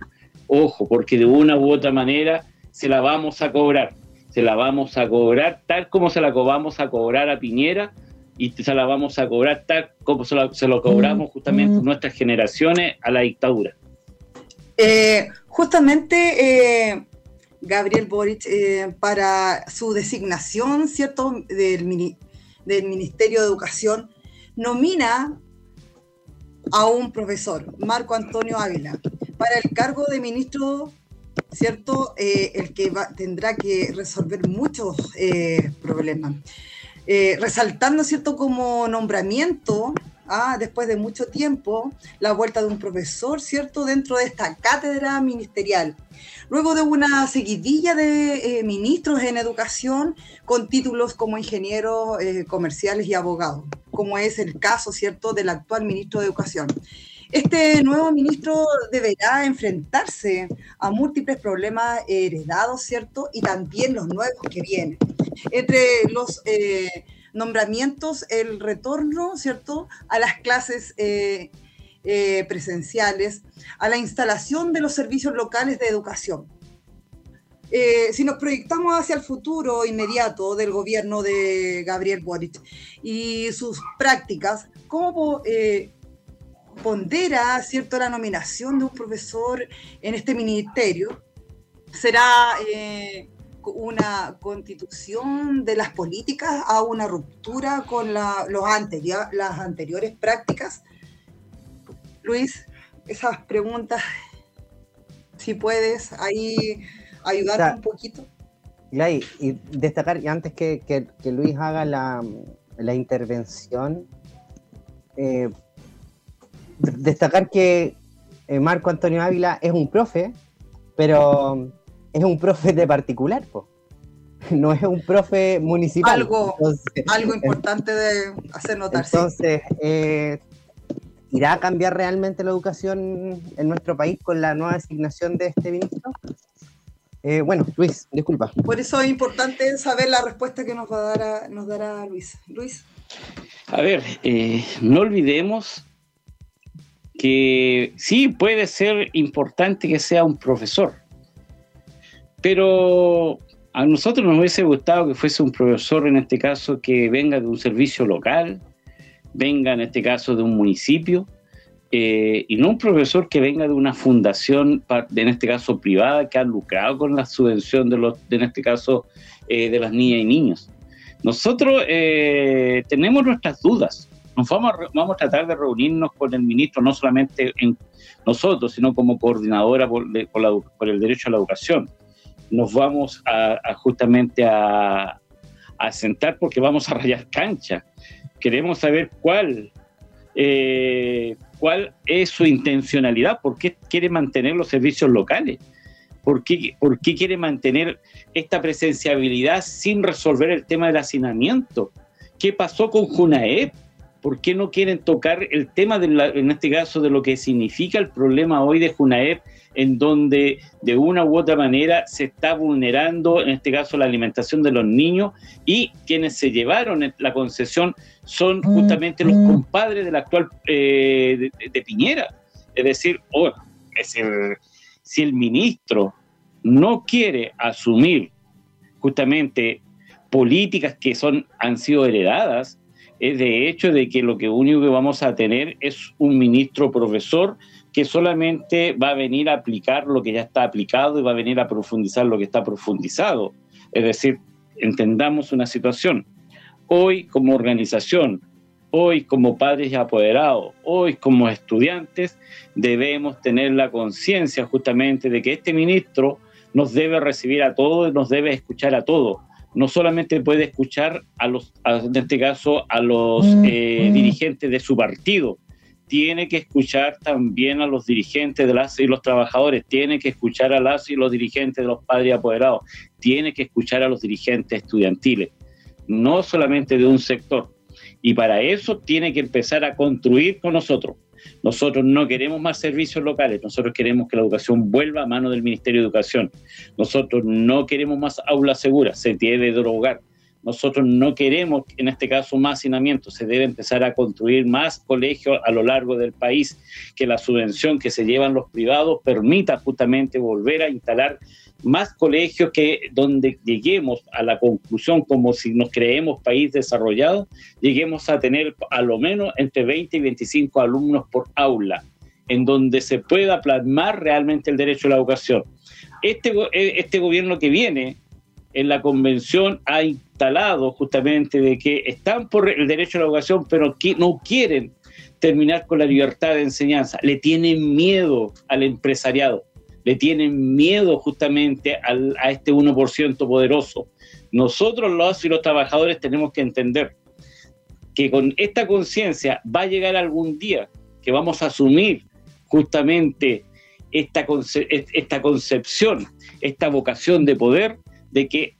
ojo, porque de una u otra manera se la vamos a cobrar se la vamos a cobrar tal como se la vamos a cobrar a Piñera y se la vamos a cobrar tal como se, lo cobramos justamente mm. nuestras generaciones a la dictadura. Eh, justamente eh, Gabriel Boric, eh, para su designación, ¿cierto?, del, del Ministerio de Educación, nomina a un profesor, Marco Antonio Ávila, para el cargo de ministro ¿cierto? Eh, el que tendrá que resolver muchos eh, problemas. Eh, resaltando, ¿cierto? Como nombramiento, ah, después de mucho tiempo, la vuelta de un profesor, ¿cierto? Dentro de esta cátedra ministerial. Luego de una seguidilla de ministros en educación con títulos como ingenieros comerciales y abogados, como es el caso, ¿cierto?, del actual ministro de Educación. Este nuevo ministro deberá enfrentarse a múltiples problemas heredados, ¿cierto? Y también los nuevos que vienen. Entre los eh, nombramientos, el retorno, ¿cierto? A las clases eh, eh, presenciales, a la instalación de los servicios locales de educación. si nos proyectamos hacia el futuro inmediato del gobierno de Gabriel Boric y sus prácticas, ¿cómo pondera, ¿cierto?, la nominación de un profesor en este ministerio. ¿Será eh, una constitución de las políticas a una ruptura con la, los las anteriores prácticas? Luis, esas preguntas, si puedes ahí ayudar un poquito. y destacar, y antes que, que, Luis haga la, la intervención, eh, destacar que eh, Marco Antonio Ávila es un profe, pero es un profe de particular, no es un profe municipal. Algo, algo importante de hacer notar. Entonces, eh, ¿irá a cambiar realmente la educación en nuestro país con la nueva designación de este ministro? Eh, bueno, Luis, disculpa. Por eso es importante saber la respuesta que nos, va a dar nos dará Luis. Luis. A ver, no olvidemos que sí puede ser importante que sea un profesor, pero a nosotros nos hubiese gustado que fuese un profesor, en este caso, que venga de un servicio local, venga en este caso de un municipio, eh, y no un profesor que venga de una fundación, en este caso privada, que ha lucrado con la subvención de los, en este caso, eh, de las niñas y niños. Nosotros eh, tenemos nuestras dudas. Nos vamos a, vamos a tratar de reunirnos con el ministro, no solamente en nosotros, sino como coordinadora por, el derecho a la educación. Nos vamos a, justamente a, sentar porque vamos a rayar cancha. Queremos saber cuál, eh, cuál es su intencionalidad, por qué quiere mantener los servicios locales, por qué, por qué quiere mantener esta presenciabilidad sin resolver el tema del hacinamiento. ¿Qué pasó con Junaep? ¿Por qué no quieren tocar el tema, de en este caso, de lo que significa el problema hoy de Junaep, en donde de una u otra manera se está vulnerando, en este caso, la alimentación de los niños y quienes se llevaron la concesión son justamente los compadres del actual eh, de, Piñera. Es decir, oh, si el ministro no quiere asumir justamente políticas que son, han sido heredadas, es de hecho de que lo que único que vamos a tener es un ministro profesor que solamente va a venir a aplicar lo que ya está aplicado y va a venir a profundizar lo que está profundizado. Es decir, entendamos una situación. Hoy como organización, hoy como padres apoderados, hoy como estudiantes, debemos tener la conciencia justamente de que este ministro nos debe recibir a todos, nos debe escuchar a todos no solamente puede escuchar a los, en este caso, a los mm, eh, mm. dirigentes de su partido, tiene que escuchar también a los dirigentes de las y los trabajadores, tiene que escuchar a las y los dirigentes de los padres apoderados, tiene que escuchar a los dirigentes estudiantiles, no solamente de un sector. Y para eso tiene que empezar a construir con nosotros. Nosotros no queremos más servicios locales, nosotros queremos que la educación vuelva a mano del Ministerio de Educación. Nosotros no queremos más aulas seguras, se debe drogar. Nosotros no queremos, en este caso, más hacinamiento. Se debe empezar a construir más colegios a lo largo del país, que la subvención que se llevan los privados permita justamente volver a instalar más colegios que donde lleguemos a la conclusión, como si nos creemos país desarrollado, lleguemos a tener a lo menos entre 20 y 25 alumnos por aula, en donde se pueda plasmar realmente el derecho a la educación. Este, eh, este gobierno que viene en la convención ha justamente de que están por el derecho a la educación, pero que no quieren terminar con la libertad de enseñanza, le tienen miedo al empresariado le tienen miedo justamente a este 1% poderoso. Nosotros los y los trabajadores tenemos que entender que con esta conciencia va a llegar algún día que vamos a asumir justamente esta, esta concepción, esta vocación de poder, de que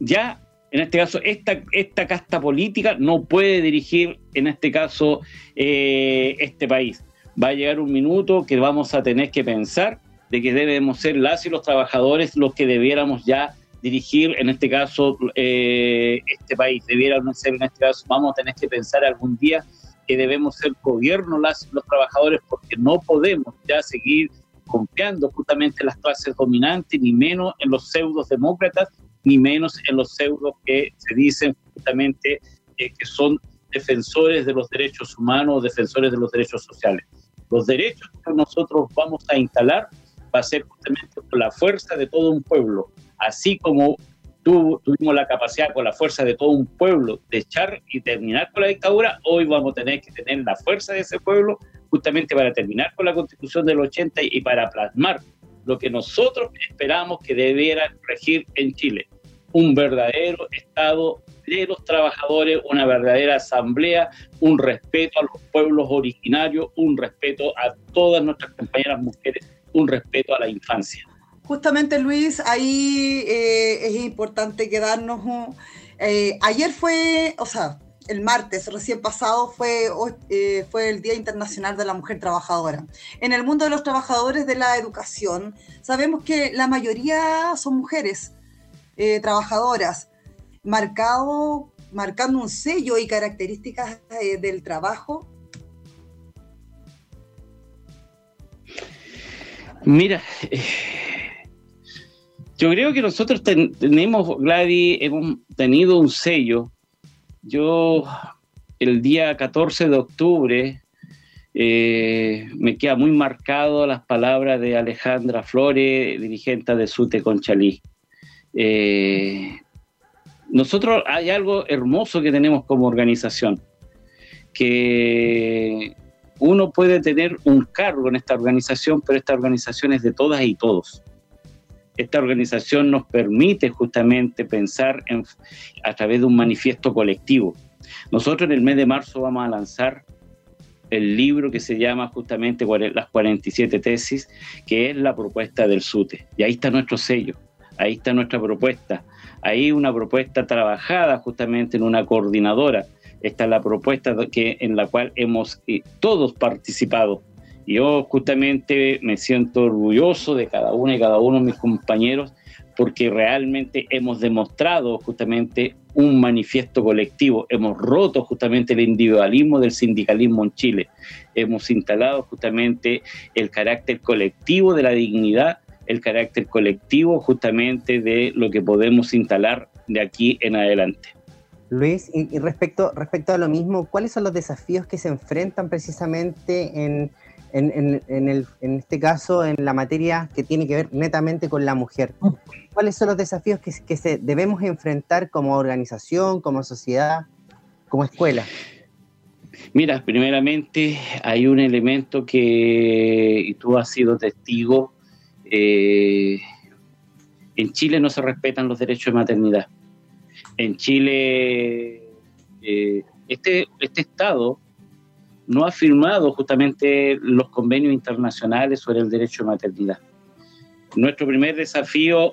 ya, en este caso, esta, esta casta política no puede dirigir, en este caso, eh, este país. Va a llegar un minuto que vamos a tener que pensar de que debemos ser las y los trabajadores los que debiéramos ya dirigir, en este caso, eh, este país. Debiéramos ser, en este caso, vamos a tener que pensar algún día que debemos ser gobierno las y los trabajadores porque no podemos ya seguir confiando justamente en las clases dominantes, ni menos en los pseudos demócratas, ni menos en los pseudos que se dicen justamente eh, que son defensores de los derechos humanos, defensores de los derechos sociales. Los derechos que nosotros vamos a instalar va a ser justamente con la fuerza de todo un pueblo, así como tuvimos la capacidad con la fuerza de todo un pueblo de echar y terminar con la dictadura, hoy vamos a tener que tener la fuerza de ese pueblo justamente para terminar con la constitución del 80 y para plasmar lo que nosotros esperamos que debiera regir en Chile, un verdadero Estado de los trabajadores, una verdadera asamblea, un respeto a los pueblos originarios, un respeto a todas nuestras compañeras mujeres un respeto a la infancia. Justamente Luis, ahí eh, es importante quedarnos. Eh, ayer fue, o sea, el martes recién pasado fue, eh, fue el Día Internacional de la Mujer Trabajadora. En el mundo de los trabajadores de la educación, sabemos que la mayoría son mujeres trabajadoras, marcado, marcando un sello y características del trabajo Mira, eh, yo creo que nosotros tenemos, Gladys, hemos tenido un sello. Yo, el día 14 de octubre, eh, me queda muy marcado las palabras de Alejandra Flores, dirigente de Sute Conchalí. Eh, nosotros hay algo hermoso que tenemos como organización, que uno puede tener un cargo en esta organización, pero esta organización es de todas y todos. Esta organización nos permite justamente pensar en, a través de un manifiesto colectivo. Nosotros en el mes de marzo vamos a lanzar el libro que se llama justamente Las 47 tesis, que es la propuesta del SUTE. Y ahí está nuestro sello, ahí está nuestra propuesta. Ahí una propuesta trabajada justamente en una coordinadora. Esta es la propuesta que, en la cual hemos eh, todos participado. Yo justamente me siento orgulloso de cada uno y cada uno de mis compañeros porque realmente hemos demostrado justamente un manifiesto colectivo, hemos roto justamente el individualismo del sindicalismo en Chile, hemos instalado justamente el carácter colectivo de la dignidad el carácter colectivo justamente de lo que podemos instalar de aquí en adelante. Luis, y, respecto, respecto a lo mismo, ¿cuáles son los desafíos que se enfrentan precisamente en, en, este caso en la materia que tiene que ver netamente con la mujer? ¿Cuáles son los desafíos que, que se debemos enfrentar como organización, como sociedad, como escuela? Mira, primeramente hay un elemento que y tú has sido testigo eh, en Chile no se respetan los derechos de maternidad. En Chile, eh, este, este Estado no ha firmado justamente los convenios internacionales sobre el derecho de maternidad. Nuestro primer desafío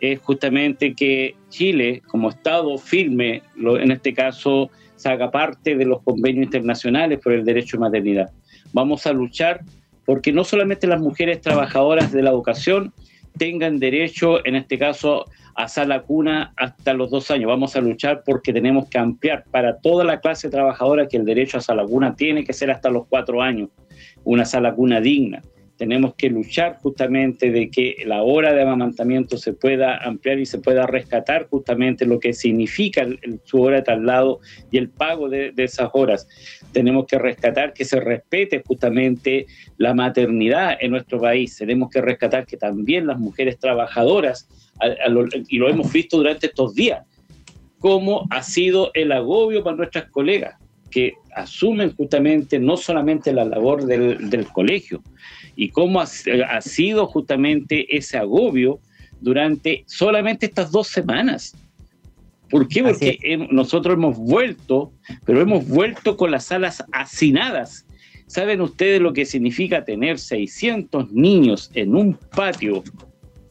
es justamente que Chile, como Estado firme, en este caso, se haga parte de los convenios internacionales por el derecho de maternidad. Vamos a luchar porque no solamente las mujeres trabajadoras de la educación tengan derecho, en este caso, a sala cuna hasta los dos años. Vamos a luchar porque tenemos que ampliar para toda la clase trabajadora que el derecho a sala cuna tiene que ser hasta los cuatro años, una sala cuna digna tenemos que luchar justamente de que la hora de amamantamiento se pueda ampliar y se pueda rescatar justamente lo que significa su hora de traslado y el pago de, esas horas. Tenemos que rescatar que se respete justamente la maternidad en nuestro país. Tenemos que rescatar que también las mujeres trabajadoras, y lo hemos visto durante estos días, cómo ha sido el agobio para nuestras colegas que asumen justamente no solamente la labor del colegio, y cómo ha, sido justamente ese agobio durante solamente estas dos semanas. ¿Por qué? Porque nosotros hemos vuelto, pero hemos vuelto con las salas hacinadas. ¿Saben ustedes lo que significa tener 600 niños en un patio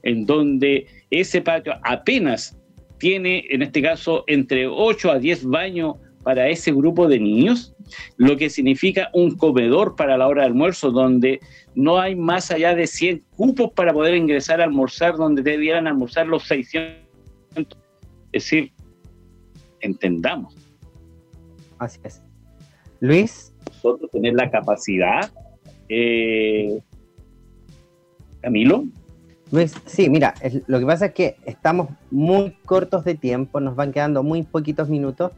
en donde ese patio apenas tiene, en este caso, entre 8 a 10 baños para ese grupo de niños? Lo que significa un comedor para la hora de almuerzo donde no hay más allá de 100 cupos para poder ingresar a almorzar donde debieran almorzar los 600. Es decir, entendamos. Así es. Luis. Nosotros tener la capacidad. Eh, Camilo. Luis, sí, mira, lo que pasa es que estamos muy cortos de tiempo, nos van quedando muy poquitos minutos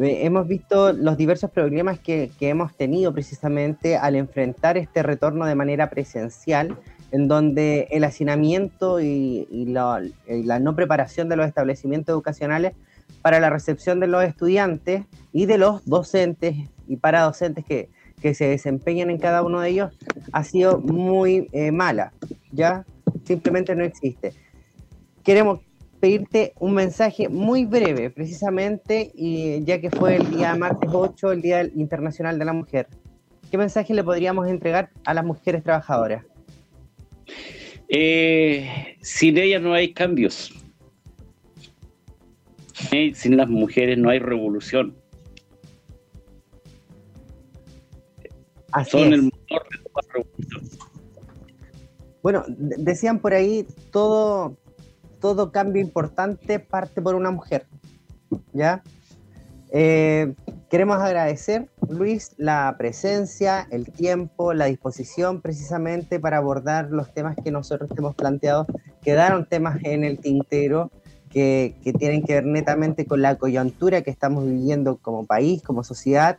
hemos visto los diversos problemas que, hemos tenido precisamente al enfrentar este retorno de manera presencial, en donde el hacinamiento y, la, no preparación de los establecimientos educacionales para la recepción de los estudiantes y de los docentes y paradocentes que, que se desempeñan en cada uno de ellos ha sido muy eh, mala, ¿ya? Simplemente no existe. Queremos, pedirte un mensaje muy breve, precisamente, y ya que fue el día martes 8, el Día Internacional de la Mujer. ¿Qué mensaje le podríamos entregar a las mujeres trabajadoras? Eh, sin ellas no hay cambios. Sin las mujeres no hay revolución. Son el motor de toda revolución. Bueno, decían por ahí todo, todo cambio importante parte por una mujer. ¿Ya? Eh, queremos agradecer, Luis, la presencia, el tiempo, la disposición precisamente para abordar los temas que nosotros hemos planteado. Quedaron temas en el tintero que, que tienen que ver netamente con la coyuntura que estamos viviendo como país, como sociedad.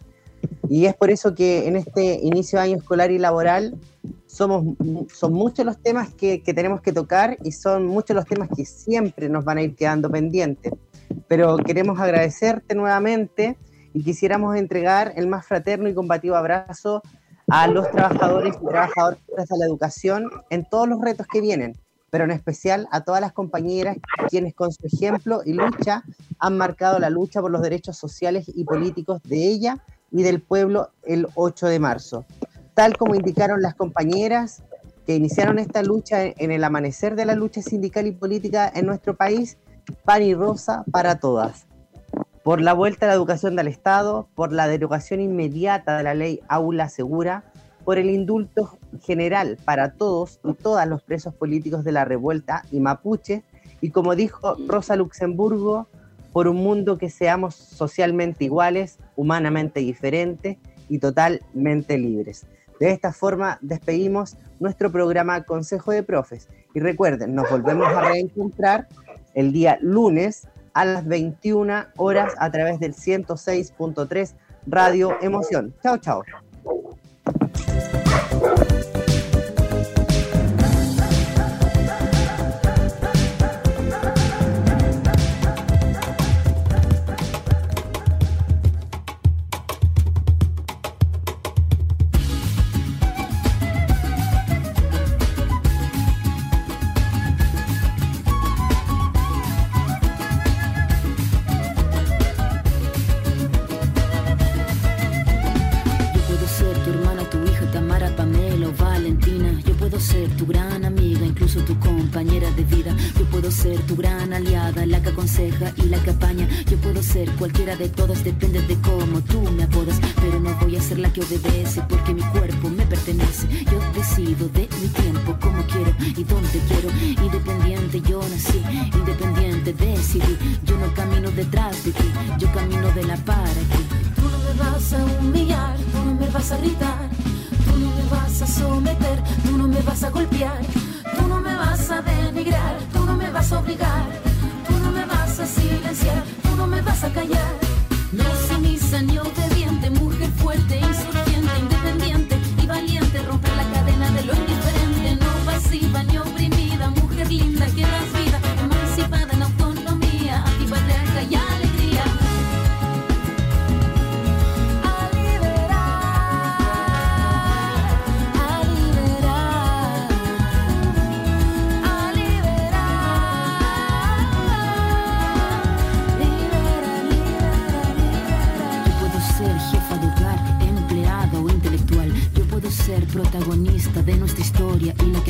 Y es por eso que en este inicio de año escolar y laboral somos, son muchos los temas que, tenemos que tocar y son muchos los temas que siempre nos van a ir quedando pendientes. pero queremos agradecerte nuevamente y quisiéramos entregar el más fraterno y combativo abrazo a los trabajadores y trabajadoras de la educación en todos los retos que vienen, pero en especial a todas las compañeras quienes con su ejemplo y lucha han marcado la lucha por los derechos sociales y políticos de ella y del pueblo el 8 de marzo. Tal como indicaron las compañeras que iniciaron esta lucha en el amanecer de la lucha sindical y política en nuestro país, pan y rosa para todas por la vuelta a la educación del Estado, por la derogación inmediata de la ley Aula Segura, por el indulto general para todos y todas los presos políticos de la revuelta y mapuche, y como dijo Rosa Luxemburgo, por un mundo que seamos socialmente iguales, humanamente diferentes y totalmente libres. De esta forma despedimos nuestro programa Consejo de Profes. Y recuerden, nos volvemos a reencontrar el día lunes a las 21 horas a través del 106.3 Radio Emoción. Chao, chao.